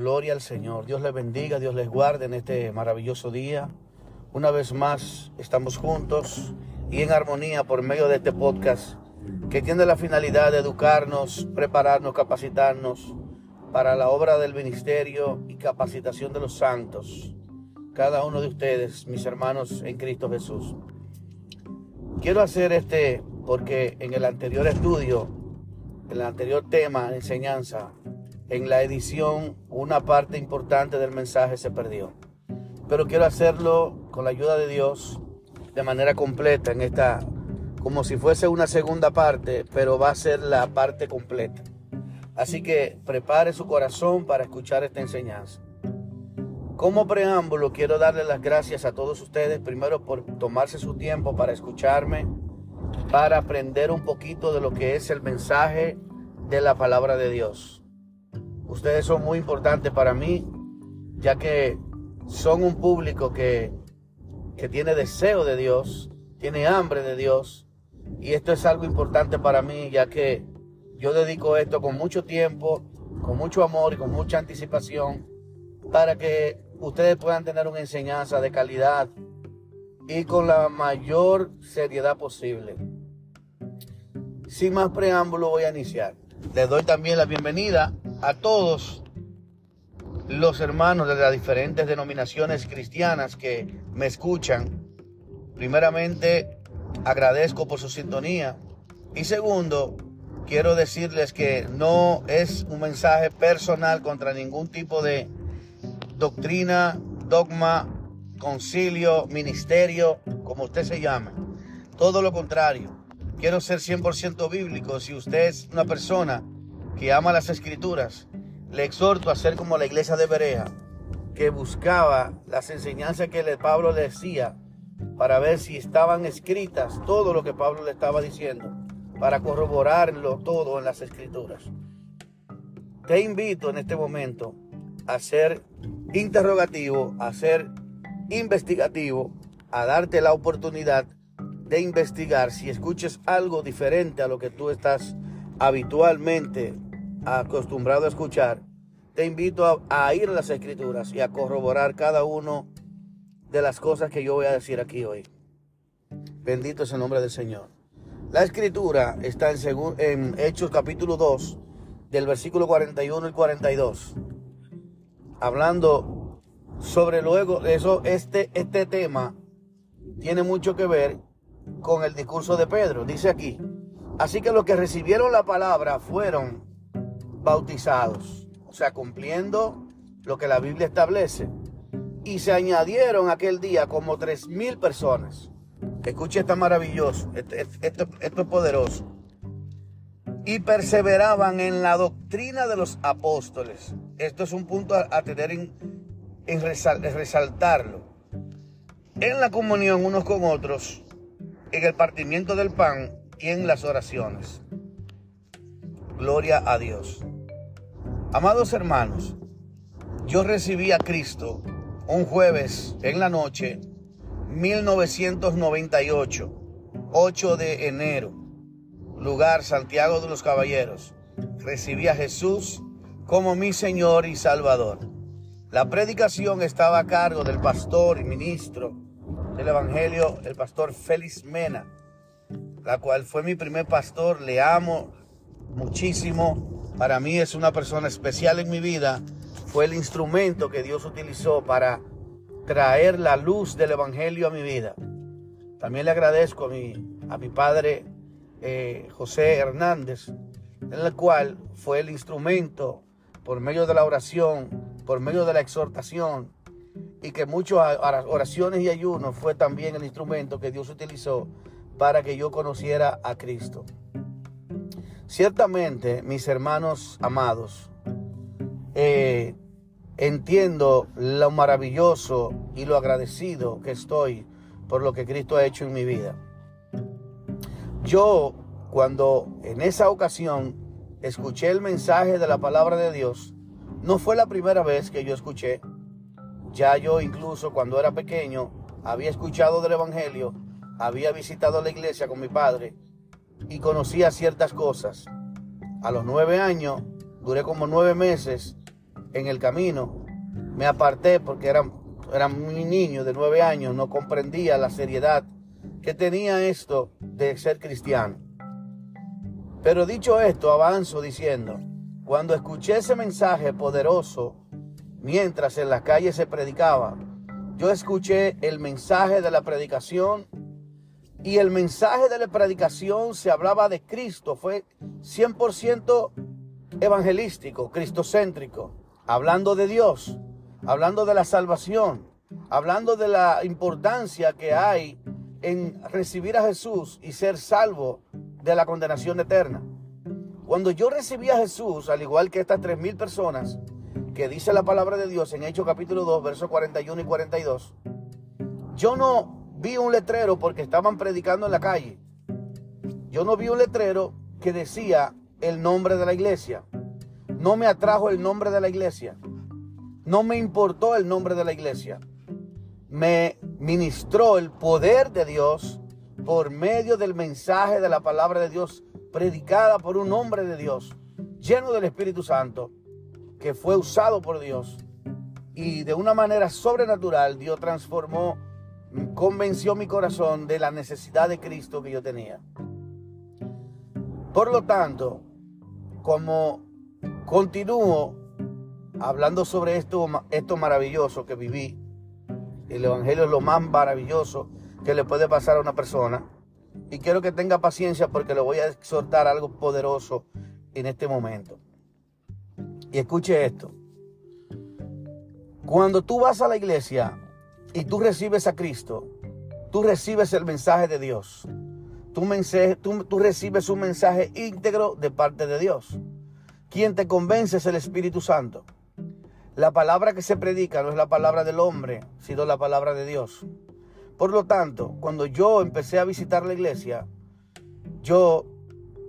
Gloria al Señor. Dios les bendiga, Dios les guarde en este maravilloso día. Una vez más estamos juntos y en armonía por medio de este podcast que tiene la finalidad de educarnos, prepararnos, capacitarnos para la obra del ministerio y capacitación de los santos. Cada uno de ustedes, mis hermanos en Cristo Jesús. Quiero hacer este porque en el anterior estudio, en el anterior tema, enseñanza, en la edición, una parte importante del mensaje se perdió. Pero quiero hacerlo con la ayuda de Dios de manera completa en esta, como si fuese una segunda parte, pero va a ser la parte completa. Así que prepare su corazón para escuchar esta enseñanza. Como preámbulo, quiero darle las gracias a todos ustedes, primero por tomarse su tiempo para escucharme, para aprender un poquito de lo que es el mensaje de la palabra de Dios. Ustedes son muy importantes para mí, ya que son un público que, que tiene deseo de Dios, tiene hambre de Dios, y esto es algo importante para mí, ya que yo dedico esto con mucho tiempo, con mucho amor y con mucha anticipación, para que ustedes puedan tener una enseñanza de calidad y con la mayor seriedad posible. Sin más preámbulo voy a iniciar. Les doy también la bienvenida a todos los hermanos de las diferentes denominaciones cristianas que me escuchan. Primeramente, agradezco por su sintonía. Y segundo, quiero decirles que no es un mensaje personal contra ningún tipo de doctrina, dogma, concilio, ministerio, como usted se llame. Todo lo contrario. Quiero ser 100% bíblico. Si usted es una persona que ama las escrituras, le exhorto a ser como la iglesia de Berea, que buscaba las enseñanzas que Pablo le decía para ver si estaban escritas todo lo que Pablo le estaba diciendo, para corroborarlo todo en las escrituras. Te invito en este momento a ser interrogativo, a ser investigativo, a darte la oportunidad de investigar si escuches algo diferente a lo que tú estás habitualmente acostumbrado a escuchar, te invito a, ir a las escrituras y a corroborar cada uno de las cosas que yo voy a decir aquí hoy. Bendito es el nombre del Señor. La escritura está en, en Hechos capítulo 2, del versículo 41 y 42, hablando sobre luego eso, este, este tema tiene mucho que ver con el discurso de Pedro. Dice aquí, así que los que recibieron la palabra fueron bautizados, o sea, cumpliendo lo que la Biblia establece. Y se añadieron aquel día como tres mil personas. Escuche, está maravilloso, esto, es poderoso. Y perseveraban en la doctrina de los apóstoles. Esto es un punto a, tener en, resaltarlo. En la comunión unos con otros, en el partimiento del pan en las oraciones. Gloria a Dios. Amados hermanos, yo recibí a Cristo un jueves en la noche 1998, 8 de enero, lugar Santiago de los Caballeros. Recibí a Jesús como mi Señor y Salvador. La predicación estaba a cargo del pastor y ministro del Evangelio, el pastor Félix Mena, la cual fue mi primer pastor, le amo muchísimo para mí es una persona especial en mi vida. Fue el instrumento que Dios utilizó para traer la luz del Evangelio a mi vida. También le agradezco a mi, a mi padre eh, José Hernández, en el cual fue el instrumento por medio de la oración, por medio de la exhortación, y que muchas oraciones y ayunos fue también el instrumento que Dios utilizó para que yo conociera a Cristo. Ciertamente, mis hermanos amados, eh, entiendo lo maravilloso y lo agradecido que estoy por lo que Cristo ha hecho en mi vida. Yo, cuando en esa ocasión escuché el mensaje de la palabra de Dios, no fue la primera vez que yo escuché. Ya yo incluso cuando era pequeño había escuchado del Evangelio, había visitado la iglesia con mi padre y conocía ciertas cosas. A los nueve años, duré como nueve meses en el camino me aparté porque era, era muy niño de nueve años, no comprendía la seriedad que tenía esto de ser cristiano. Pero dicho esto, avanzo diciendo, cuando escuché ese mensaje poderoso, mientras en la calle se predicaba, yo escuché el mensaje de la predicación y el mensaje de la predicación se hablaba de Cristo, fue 100% evangelístico, cristocéntrico, hablando de Dios, hablando de la salvación, hablando de la importancia que hay en recibir a Jesús y ser salvo de la condenación eterna. Cuando yo recibí a Jesús, al igual que estas tres mil personas, que dice la palabra de Dios en Hechos capítulo 2, versos 41 y 42, yo no vi un letrero porque estaban predicando en la calle. Yo no vi un letrero que decía el nombre de la iglesia. No me atrajo el nombre de la iglesia. No me importó el nombre de la iglesia. Me ministró el poder de Dios por medio del mensaje de la palabra de Dios predicada por un hombre de Dios, lleno del Espíritu Santo, que fue usado por Dios. Y de una manera sobrenatural Dios transformó, convenció mi corazón de la necesidad de Cristo que yo tenía. Por lo tanto, como continúo hablando sobre esto, esto maravilloso que viví, el Evangelio es lo más maravilloso que le puede pasar a una persona. Y quiero que tenga paciencia porque le voy a exhortar algo poderoso en este momento. Y escuche esto. Cuando tú vas a la iglesia y tú recibes a Cristo, tú recibes el mensaje de Dios. Tú, tú, tú recibes un mensaje íntegro de parte de Dios. Quien te convence es el Espíritu Santo. La palabra que se predica no es la palabra del hombre, sino la palabra de Dios. Por lo tanto, cuando yo empecé a visitar la iglesia, yo,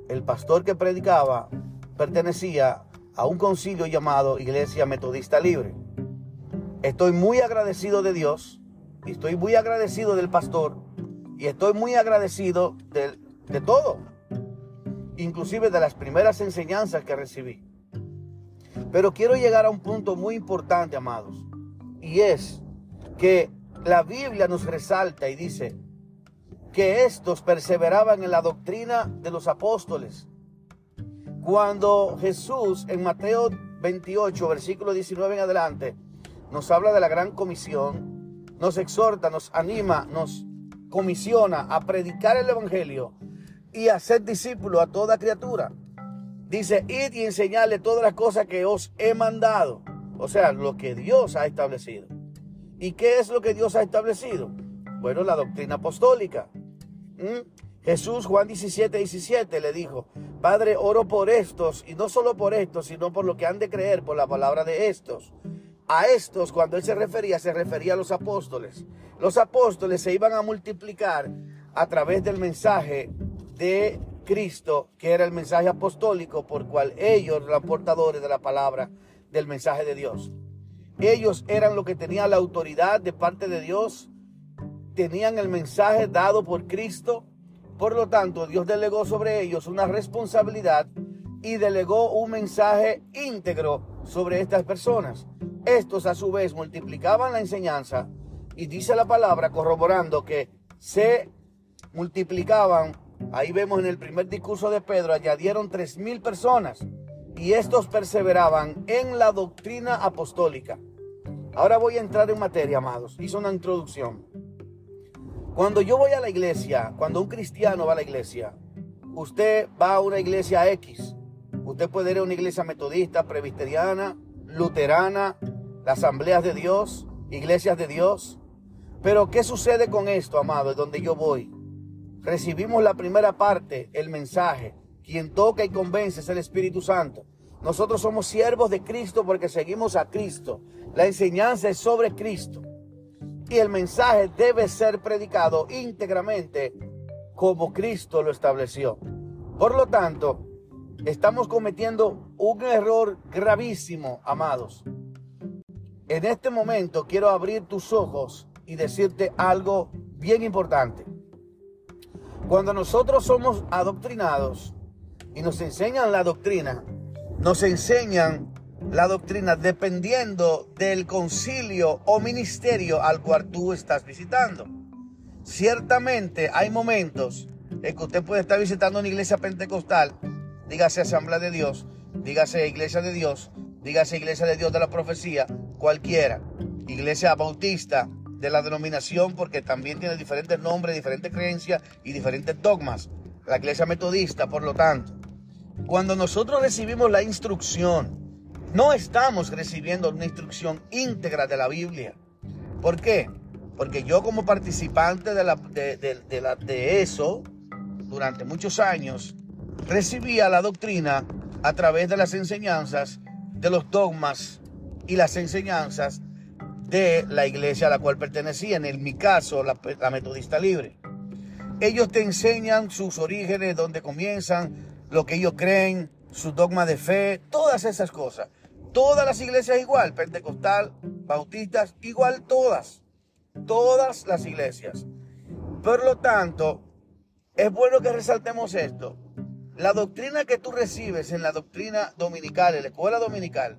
el pastor que predicaba, pertenecía a un concilio llamado Iglesia Metodista Libre. Estoy muy agradecido de Dios, y estoy muy agradecido del pastor, y estoy muy agradecido de, de todo, inclusive de las primeras enseñanzas que recibí. Pero quiero llegar a un punto muy importante, amados, y es que la Biblia nos resalta y dice que estos perseveraban en la doctrina de los apóstoles. Cuando Jesús en Mateo 28, versículo 19 en adelante, nos habla de la gran comisión, nos exhorta, nos anima, nos comisiona a predicar el Evangelio y a ser discípulo a toda criatura. Dice, id y enseñarle todas las cosas que os he mandado. O sea, lo que Dios ha establecido. ¿Y qué es lo que Dios ha establecido? Bueno, la doctrina apostólica. ¿Mm? Jesús, Juan 17, 17, le dijo, Padre, oro por estos, y no solo por estos, sino por lo que han de creer por la palabra de estos. A estos, cuando él se refería, se refería a los apóstoles. Los apóstoles se iban a multiplicar a través del mensaje de Cristo, que era el mensaje apostólico por cual ellos eran portadores de la palabra del mensaje de Dios. Ellos eran los que tenían la autoridad de parte de Dios, tenían el mensaje dado por Cristo, por lo tanto Dios delegó sobre ellos una responsabilidad y delegó un mensaje íntegro sobre estas personas. Estos a su vez multiplicaban la enseñanza y dice la palabra corroborando que se multiplicaban Ahí vemos en el primer discurso de Pedro, añadieron tres mil personas y estos perseveraban en la doctrina apostólica. Ahora voy a entrar en materia, amados. Hizo una introducción. Cuando yo voy a la iglesia, cuando un cristiano va a la iglesia, usted va a una iglesia X. Usted puede ir a una iglesia metodista, presbiteriana, luterana, las asambleas de Dios, iglesias de Dios. Pero ¿qué sucede con esto, amado? Es donde yo voy recibimos la primera parte, el mensaje. Quien toca y convence es el Espíritu Santo. Nosotros somos siervos de Cristo porque seguimos a Cristo. La enseñanza es sobre Cristo. Y el mensaje debe ser predicado íntegramente como Cristo lo estableció. Por lo tanto, estamos cometiendo un error gravísimo, amados. En este momento quiero abrir tus ojos y decirte algo bien importante. Cuando nosotros somos adoctrinados y nos enseñan la doctrina, nos enseñan la doctrina dependiendo del concilio o ministerio al cual tú estás visitando. Ciertamente hay momentos en que usted puede estar visitando una iglesia pentecostal, dígase Asamblea de Dios, dígase Iglesia de Dios, dígase Iglesia de Dios de la Profecía, cualquiera, Iglesia Bautista de la denominación, porque también tiene diferentes nombres, diferentes creencias y diferentes dogmas. La Iglesia Metodista, por lo tanto. Cuando nosotros recibimos la instrucción, no estamos recibiendo una instrucción íntegra de la Biblia. ¿Por qué? Porque yo como participante de, la, de, la, de eso, durante muchos años, recibía la doctrina a través de las enseñanzas, de los dogmas y las enseñanzas de la iglesia a la cual pertenecía, en mi caso, la, la metodista libre. Ellos te enseñan sus orígenes, dónde comienzan, lo que ellos creen, su dogma de fe, todas esas cosas. Todas las iglesias igual, pentecostal, bautistas, igual todas. Todas las iglesias. Por lo tanto, es bueno que resaltemos esto. La doctrina que tú recibes en la doctrina dominical, en la escuela dominical,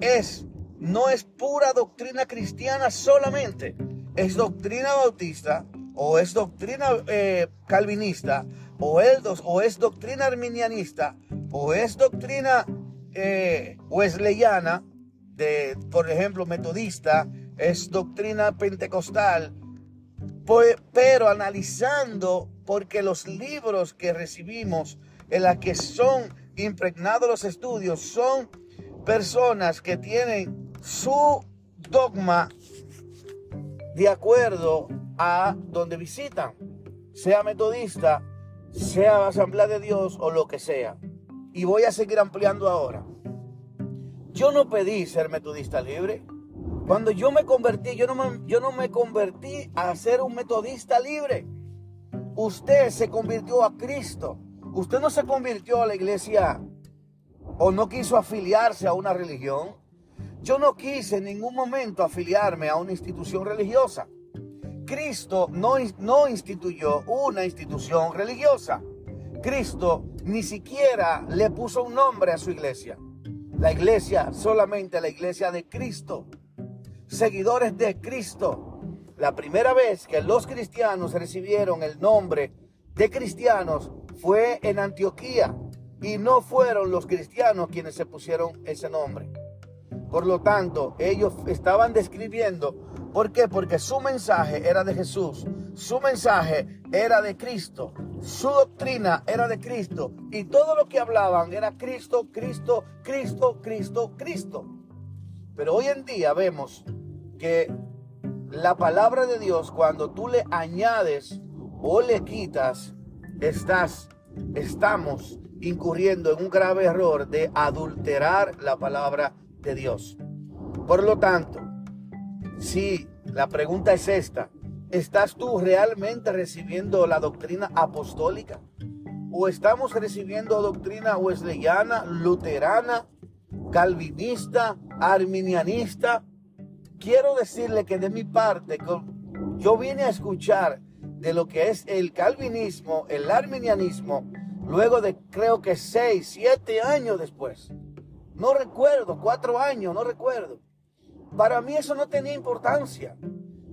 es, no es pura doctrina cristiana solamente. Es doctrina bautista, o es doctrina eh, calvinista, o es, doctrina arminianista, o es doctrina eh, wesleyana, de, por ejemplo, metodista, es doctrina pentecostal, pues, pero analizando, porque los libros que recibimos, en la que son impregnados los estudios, son personas que tienen su dogma de acuerdo a donde visitan, sea metodista, sea asamblea de Dios o lo que sea. Y voy a seguir ampliando ahora. Yo no pedí ser metodista libre. Cuando yo me convertí, yo no me, yo no me convertí a ser un metodista libre. Usted se convirtió a Cristo. Usted no se convirtió a la iglesia o no quiso afiliarse a una religión. Yo no quise en ningún momento afiliarme a una institución religiosa. Cristo no, no instituyó una institución religiosa. Cristo ni siquiera le puso un nombre a su iglesia. La iglesia, solamente la iglesia de Cristo. Seguidores de Cristo. La primera vez que los cristianos recibieron el nombre de cristianos fue en Antioquía y no fueron los cristianos quienes se pusieron ese nombre. Por lo tanto, ellos estaban describiendo, ¿por qué? Porque su mensaje era de Jesús, su mensaje era de Cristo, su doctrina era de Cristo y todo lo que hablaban era Cristo, Cristo, Cristo, Cristo, Cristo. Pero hoy en día vemos que la palabra de Dios, cuando tú le añades o le quitas, estás, estamos incurriendo en un grave error de adulterar la palabra de Dios. Por lo tanto, si la pregunta es esta, ¿estás tú realmente recibiendo la doctrina apostólica? ¿O estamos recibiendo doctrina wesleyana, luterana, calvinista, arminianista? Quiero decirle que de mi parte, yo vine a escuchar de lo que es el calvinismo, el arminianismo, luego de creo que seis, siete años después. No recuerdo, cuatro años, no recuerdo. Para mí eso no tenía importancia,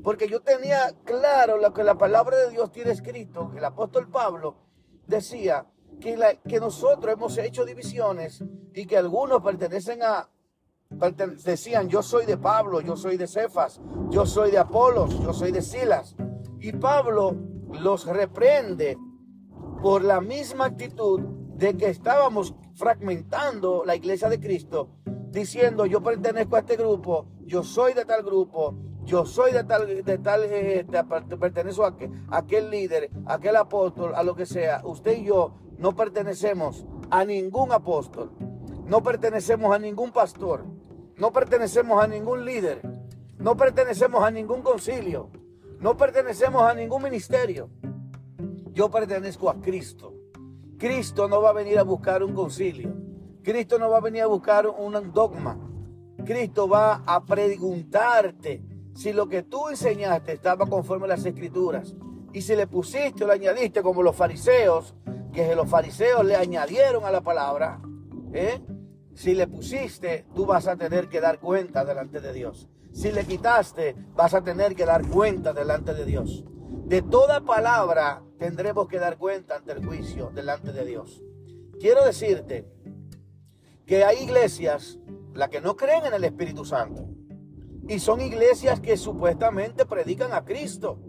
porque yo tenía claro lo que la palabra de Dios tiene escrito, que el apóstol Pablo decía que, que nosotros hemos hecho divisiones y que algunos pertenecen a, decían, yo soy de Pablo, yo soy de Cefas, yo soy de Apolos, yo soy de Silas. Y Pablo los reprende por la misma actitud de que estábamos fragmentando la iglesia de Cristo, diciendo yo pertenezco a este grupo, yo soy de tal grupo, yo soy de tal, de tal, eh, pertenezco a, a aquel líder, a aquel apóstol, a lo que sea. Usted y yo no pertenecemos a ningún apóstol, no pertenecemos a ningún pastor, no pertenecemos a ningún líder, no pertenecemos a ningún concilio, no pertenecemos a ningún ministerio. Yo pertenezco a Cristo. Cristo no va a venir a buscar un concilio. Cristo no va a venir a buscar un dogma. Cristo va a preguntarte si lo que tú enseñaste estaba conforme a las escrituras. Y si le pusiste o le añadiste como los fariseos, que los fariseos le añadieron a la palabra, ¿eh? Si le pusiste, tú vas a tener que dar cuenta delante de Dios. Si le quitaste, vas a tener que dar cuenta delante de Dios. De toda palabra tendremos que dar cuenta ante el juicio delante de Dios. Quiero decirte que hay iglesias, las que no creen en el Espíritu Santo, y son iglesias que supuestamente predican a Cristo.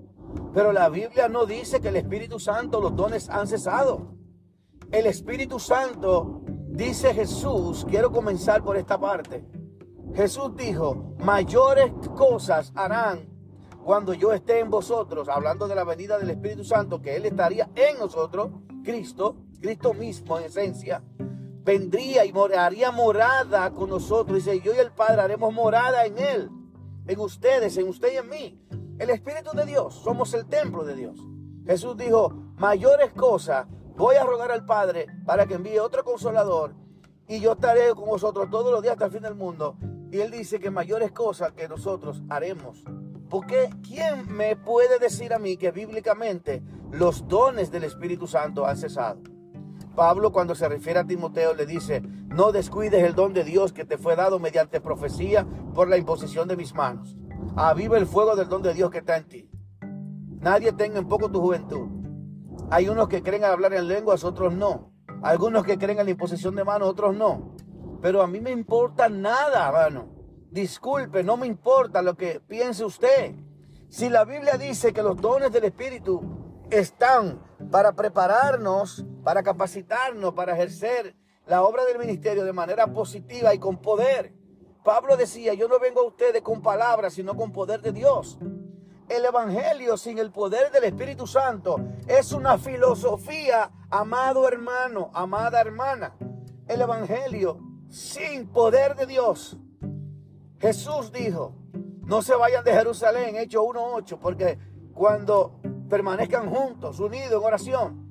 Pero la Biblia no dice que el Espíritu Santo, los dones han cesado. El Espíritu Santo, dice Jesús, quiero comenzar por esta parte. Jesús dijo, mayores cosas harán cuando yo esté en vosotros, hablando de la venida del Espíritu Santo, que Él estaría en nosotros, Cristo, Cristo mismo en esencia, vendría y haría morada con nosotros. Dice, yo y el Padre haremos morada en Él, en ustedes, en usted y en mí. El Espíritu de Dios, somos el templo de Dios. Jesús dijo, mayores cosas, voy a rogar al Padre para que envíe otro consolador y yo estaré con vosotros todos los días hasta el fin del mundo. Y Él dice que mayores cosas que nosotros haremos. Porque ¿quién me puede decir a mí que bíblicamente los dones del Espíritu Santo han cesado? Pablo cuando se refiere a Timoteo le dice, no descuides el don de Dios que te fue dado mediante profecía por la imposición de mis manos. Aviva el fuego del don de Dios que está en ti. Nadie tenga en poco tu juventud. Hay unos que creen hablar en lenguas, otros no. Algunos que creen en la imposición de manos, otros no. Pero a mí me importa nada, hermano. Disculpe, no me importa lo que piense usted. Si la Biblia dice que los dones del Espíritu están para prepararnos, para capacitarnos, para ejercer la obra del ministerio de manera positiva y con poder. Pablo decía, yo no vengo a ustedes con palabras, sino con poder de Dios. El Evangelio sin el poder del Espíritu Santo es una filosofía, amado hermano, amada hermana. El Evangelio sin poder de Dios. Jesús dijo, no se vayan de Jerusalén, Hechos 1.8, porque cuando permanezcan juntos, unidos en oración,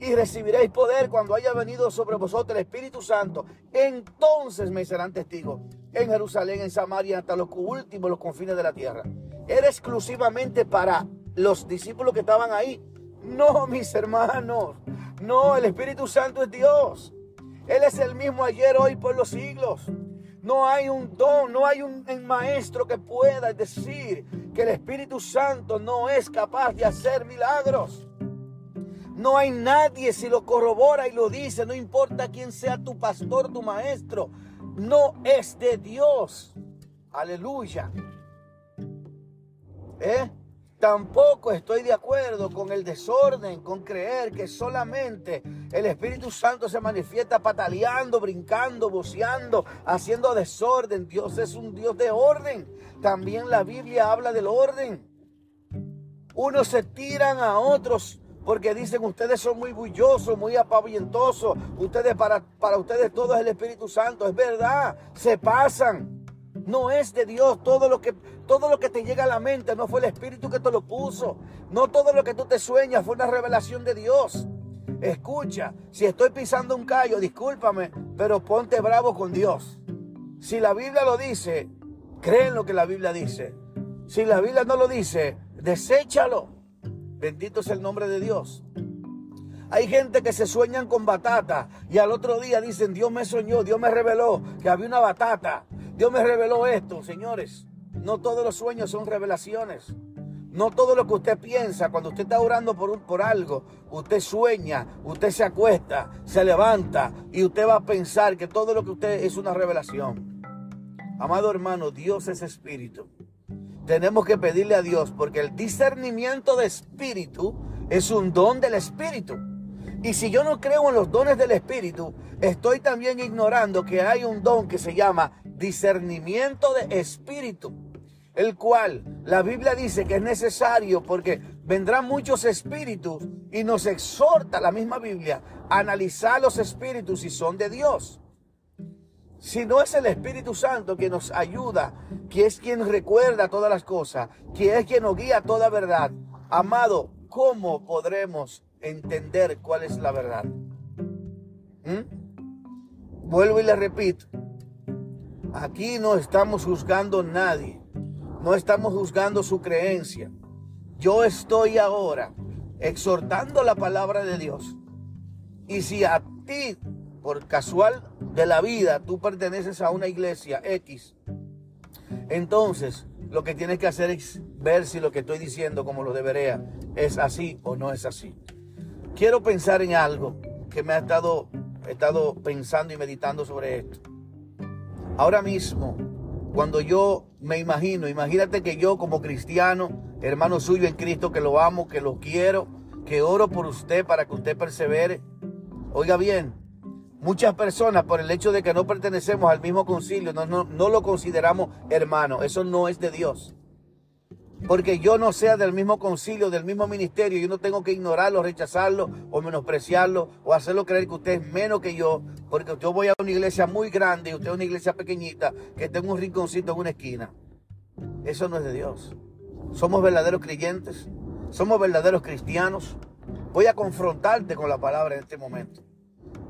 y recibiréis poder cuando haya venido sobre vosotros el Espíritu Santo. Entonces me serán testigos en Jerusalén, en Samaria, hasta los últimos, los confines de la tierra. Era exclusivamente para los discípulos que estaban ahí. No, mis hermanos. No, el Espíritu Santo es Dios. Él es el mismo ayer, hoy, por los siglos. No hay un don, no hay un maestro que pueda decir que el Espíritu Santo no es capaz de hacer milagros. No hay nadie si lo corrobora y lo dice, no importa quién sea tu pastor, tu maestro, no es de Dios. Aleluya. ¿Eh? Tampoco estoy de acuerdo con el desorden, con creer que solamente el Espíritu Santo se manifiesta pataleando, brincando, boceando, haciendo desorden. Dios es un Dios de orden. También la Biblia habla del orden. Unos se tiran a otros porque dicen ustedes son muy bullosos, muy apavientosos, ustedes para, para ustedes todo es el Espíritu Santo, es verdad, se pasan. No es de Dios todo lo que todo lo que te llega a la mente, no fue el Espíritu que te lo puso. No todo lo que tú te sueñas fue una revelación de Dios. Escucha, si estoy pisando un callo, discúlpame, pero ponte bravo con Dios. Si la Biblia lo dice, cree en lo que la Biblia dice. Si la Biblia no lo dice, deséchalo. Bendito es el nombre de Dios. Hay gente que se sueñan con batata y al otro día dicen, Dios me soñó, Dios me reveló que había una batata. Dios me reveló esto, señores. No todos los sueños son revelaciones. No todo lo que usted piensa cuando usted está orando por, un, por algo, usted sueña, usted se acuesta, se levanta y usted va a pensar que todo lo que usted es una revelación. Amado hermano, Dios es espíritu tenemos que pedirle a Dios porque el discernimiento de espíritu es un don del espíritu. Y si yo no creo en los dones del espíritu, estoy también ignorando que hay un don que se llama discernimiento de espíritu, el cual la Biblia dice que es necesario porque vendrán muchos espíritus y nos exhorta la misma Biblia a analizar los espíritus si son de Dios. Si no es el Espíritu Santo quien nos ayuda, que es quien recuerda todas las cosas, que es quien nos guía toda verdad, amado, ¿cómo podremos entender cuál es la verdad? ¿Mm? Vuelvo y le repito, aquí no estamos juzgando a nadie, no estamos juzgando su creencia. Yo estoy ahora exhortando la palabra de Dios. Y si a ti por casual de la vida, tú perteneces a una iglesia X, entonces lo que tienes que hacer es ver si lo que estoy diciendo, como lo debería, es así o no es así. Quiero pensar en algo que me ha estado, he estado pensando y meditando sobre esto. Ahora mismo, cuando yo me imagino, imagínate que yo como cristiano, hermano suyo en Cristo, que lo amo, que lo quiero, que oro por usted para que usted persevere. Oiga bien, muchas personas por el hecho de que no pertenecemos al mismo concilio, no, no, lo consideramos hermano. Eso no es de Dios. Porque yo no sea del mismo concilio, del mismo ministerio, yo no tengo que ignorarlo, rechazarlo o menospreciarlo o hacerlo creer que usted es menos que yo, porque yo voy a una iglesia muy grande y usted es una iglesia pequeñita que tengo un rinconcito en una esquina. Eso no es de Dios. Somos verdaderos creyentes, somos verdaderos cristianos. Voy a confrontarte con la palabra en este momento.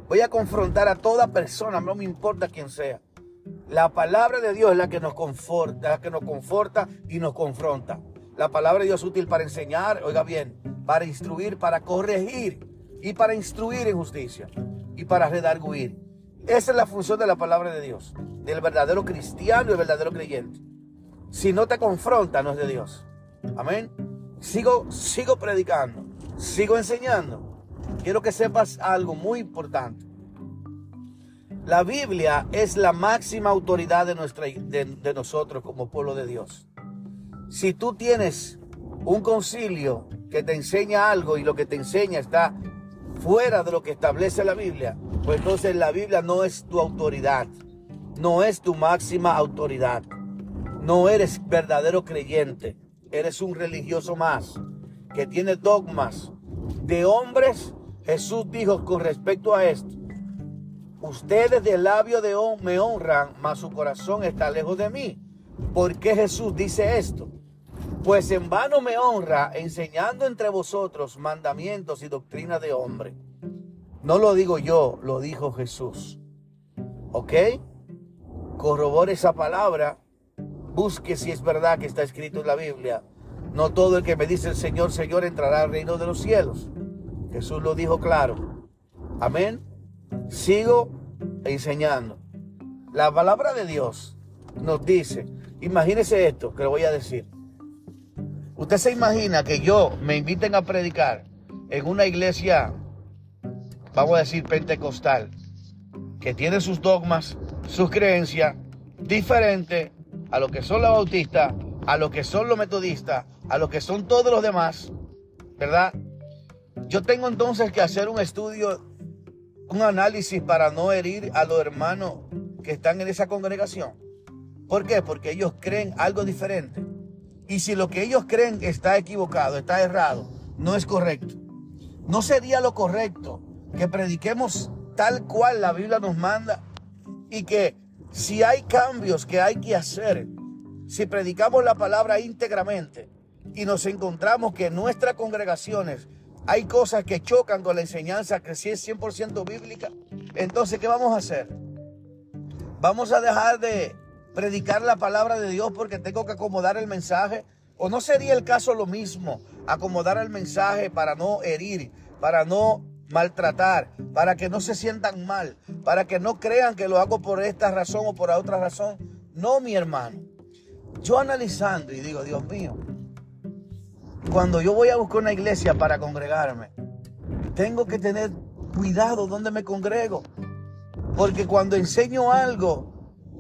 Voy a confrontar a toda persona, no me importa quién sea. La palabra de Dios es la que nos conforta, la que nos conforta y nos confronta. La palabra de Dios es útil para enseñar, oiga bien, para instruir, para corregir y para instruir en justicia y para redarguir. Esa es la función de la palabra de Dios, del verdadero cristiano y verdadero creyente. Si no te confronta, no es de Dios. Amén. Sigo, sigo predicando, sigo enseñando. Quiero que sepas algo muy importante. La Biblia es la máxima autoridad de, nuestra, de, nosotros como pueblo de Dios. Si tú tienes un concilio que te enseña algo y lo que te enseña está fuera de lo que establece la Biblia, pues entonces la Biblia no es tu autoridad, no es tu máxima autoridad. No eres verdadero creyente, eres un religioso más que tiene dogmas de hombres. Jesús dijo con respecto a esto, Ustedes de labio de me honran, mas su corazón está lejos de mí. ¿Por qué Jesús dice esto? Pues en vano me honra enseñando entre vosotros mandamientos y doctrina de hombre. No lo digo yo, lo dijo Jesús. ¿Ok? Corrobore esa palabra. Busque si es verdad que está escrito en la Biblia. No todo el que me dice el Señor, Señor entrará al reino de los cielos. Jesús lo dijo claro. Amén. Sigo enseñando. La palabra de Dios nos dice, imagínese esto que le voy a decir. Usted se imagina que yo me inviten a predicar en una iglesia, vamos a decir, pentecostal, que tiene sus dogmas, sus creencias diferentes a lo que son los bautistas, a lo que son los metodistas, a lo que son todos los demás, ¿verdad? Yo tengo entonces que hacer un estudio un análisis para no herir a los hermanos que están en esa congregación. ¿Por qué? Porque ellos creen algo diferente. Y si lo que ellos creen está equivocado, está errado, no es correcto. No sería lo correcto que prediquemos tal cual la Biblia nos manda y que si hay cambios que hay que hacer, si predicamos la palabra íntegramente y nos encontramos que nuestras congregaciones hay cosas que chocan con la enseñanza que sí es 100% bíblica, entonces, ¿qué vamos a hacer? ¿Vamos a dejar de predicar la palabra de Dios porque tengo que acomodar el mensaje? ¿O no sería el caso lo mismo, acomodar el mensaje para no herir, para no maltratar, para que no se sientan mal, para que no crean que lo hago por esta razón o por otra razón? No, mi hermano. Yo analizando y digo, Dios mío, cuando yo voy a buscar una iglesia para congregarme, tengo que tener cuidado donde me congrego. Porque cuando enseño algo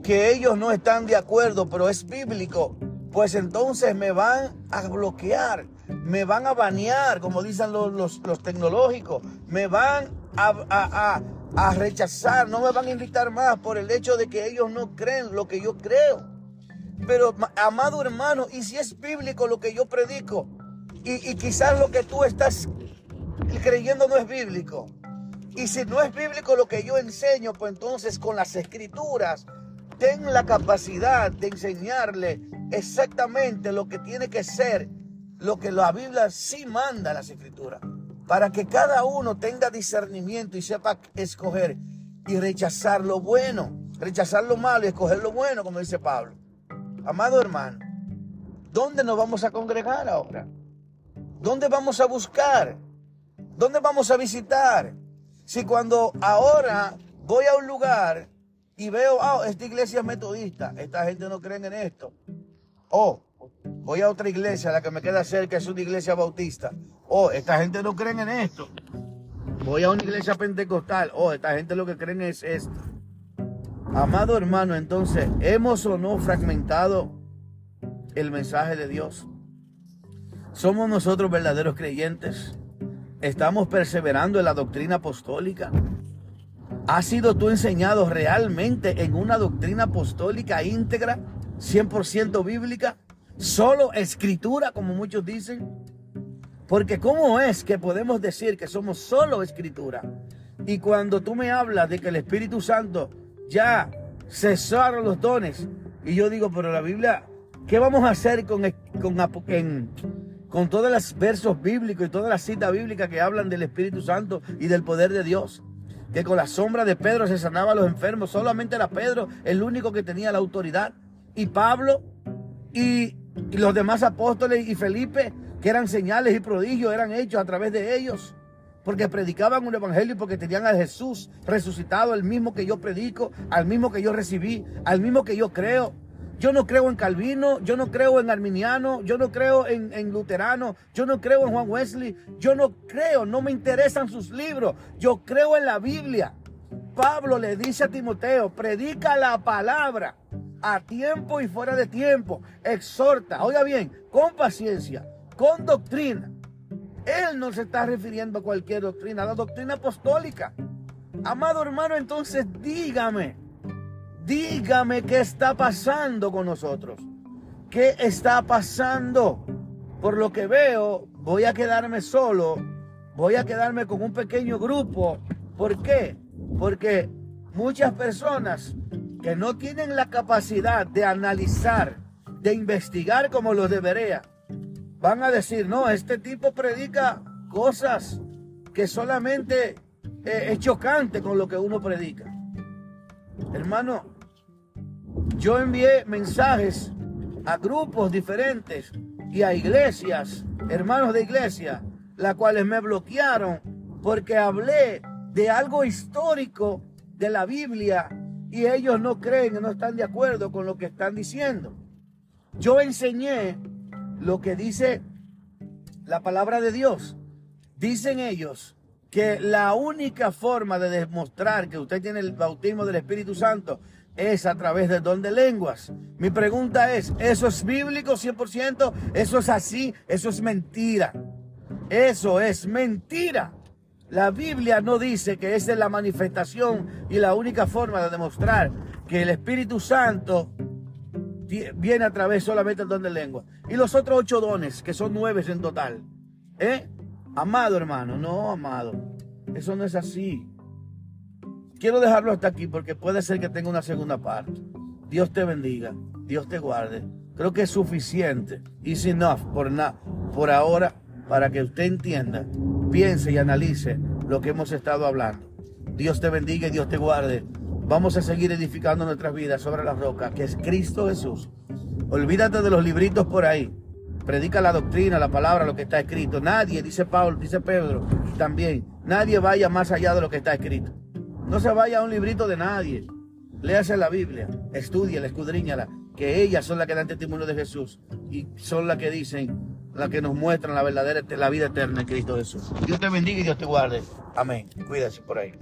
que ellos no están de acuerdo, pero es bíblico, pues entonces me van a bloquear, me van a banear, como dicen los, tecnológicos, me van a, a rechazar, no me van a invitar más por el hecho de que ellos no creen lo que yo creo. Pero, amado hermano, ¿y si es bíblico lo que yo predico? Y, quizás lo que tú estás creyendo no es bíblico. Y si no es bíblico lo que yo enseño, pues entonces con las escrituras ten la capacidad de enseñarle exactamente lo que tiene que ser, lo que la Biblia sí manda las escrituras, para que cada uno tenga discernimiento y sepa escoger y rechazar lo bueno, rechazar lo malo y escoger lo bueno, como dice Pablo. Amado hermano, ¿dónde nos vamos a congregar ahora? ¿Dónde vamos a buscar? ¿Dónde vamos a visitar? Si cuando ahora voy a un lugar y veo, ah, esta iglesia es metodista, esta gente no cree en esto. O voy a otra iglesia, la que me queda cerca es una iglesia bautista. Oh, esta gente no cree en esto. Voy a una iglesia pentecostal. Oh, esta gente lo que creen es esto. Amado hermano, entonces, ¿hemos o no fragmentado el mensaje de Dios? ¿Somos nosotros verdaderos creyentes? ¿Estamos perseverando en la doctrina apostólica? ¿Has sido tú enseñado realmente en una doctrina apostólica íntegra, 100% bíblica? ¿Solo escritura, como muchos dicen? Porque ¿cómo es que podemos decir que somos solo escritura? Y cuando tú me hablas de que el Espíritu Santo ya cesaron los dones, y yo digo, pero la Biblia, ¿qué vamos a hacer con, con, con todos los versos bíblicos y todas las citas bíblicas que hablan del Espíritu Santo y del poder de Dios? que con la sombra de Pedro se sanaba a los enfermos. Solamente era Pedro el único que tenía la autoridad. Y Pablo y, los demás apóstoles y Felipe, que eran señales y prodigios, eran hechos a través de ellos. Porque predicaban un evangelio y porque tenían a Jesús resucitado, el mismo que yo predico, al mismo que yo recibí, al mismo que yo creo. Yo no creo en Calvino, yo no creo en Arminiano, yo no creo en, Luterano, yo no creo en Juan Wesley, yo no creo, no me interesan sus libros, yo creo en la Biblia. Pablo le dice a Timoteo, predica la palabra a tiempo y fuera de tiempo, exhorta, oiga bien, con paciencia, con doctrina. Él no se está refiriendo a cualquier doctrina, a la doctrina apostólica. Amado hermano, entonces dígame, dígame qué está pasando con nosotros. ¿Qué está pasando? Por lo que veo, voy a quedarme solo, voy a quedarme con un pequeño grupo. ¿Por qué? Porque muchas personas que no tienen la capacidad de analizar, de investigar como lo debería, van a decir, no, este tipo predica cosas que solamente eh, es chocante con lo que uno predica. Hermano, yo envié mensajes a grupos diferentes y a iglesias, hermanos de iglesia, las cuales me bloquearon porque hablé de algo histórico de la Biblia y ellos no creen, no están de acuerdo con lo que están diciendo. Yo enseñé lo que dice la palabra de Dios. Dicen ellos que la única forma de demostrar que usted tiene el bautismo del Espíritu Santo es a través del don de lenguas. Mi pregunta es, ¿eso es bíblico 100%? ¿Eso es así? Eso es mentira. Eso es mentira. La Biblia no dice que esa es la manifestación y la única forma de demostrar que el Espíritu Santo viene a través solamente del don de lengua. Y los otros ocho dones, que son nueve en total. ¿Eh? Amado hermano, no amado. Eso no es así. Quiero dejarlo hasta aquí porque puede ser que tenga una segunda parte. Dios te bendiga, Dios te guarde. Creo que es suficiente. Is enough por, por ahora para que usted entienda, piense y analice lo que hemos estado hablando. Dios te bendiga y Dios te guarde. Vamos a seguir edificando nuestras vidas sobre la roca, que es Cristo Jesús. Olvídate de los libritos por ahí. Predica la doctrina, la palabra, lo que está escrito. Nadie, dice Pablo, dice Pedro también, nadie vaya más allá de lo que está escrito. No se vaya a un librito de nadie. Léase la Biblia, estudiala, escudriñala, que ellas son las que dan testimonio de Jesús y son las que dicen, las que nos muestran la verdadera, la vida eterna en Cristo Jesús. Dios te bendiga y Dios te guarde. Amén. Cuídese por ahí.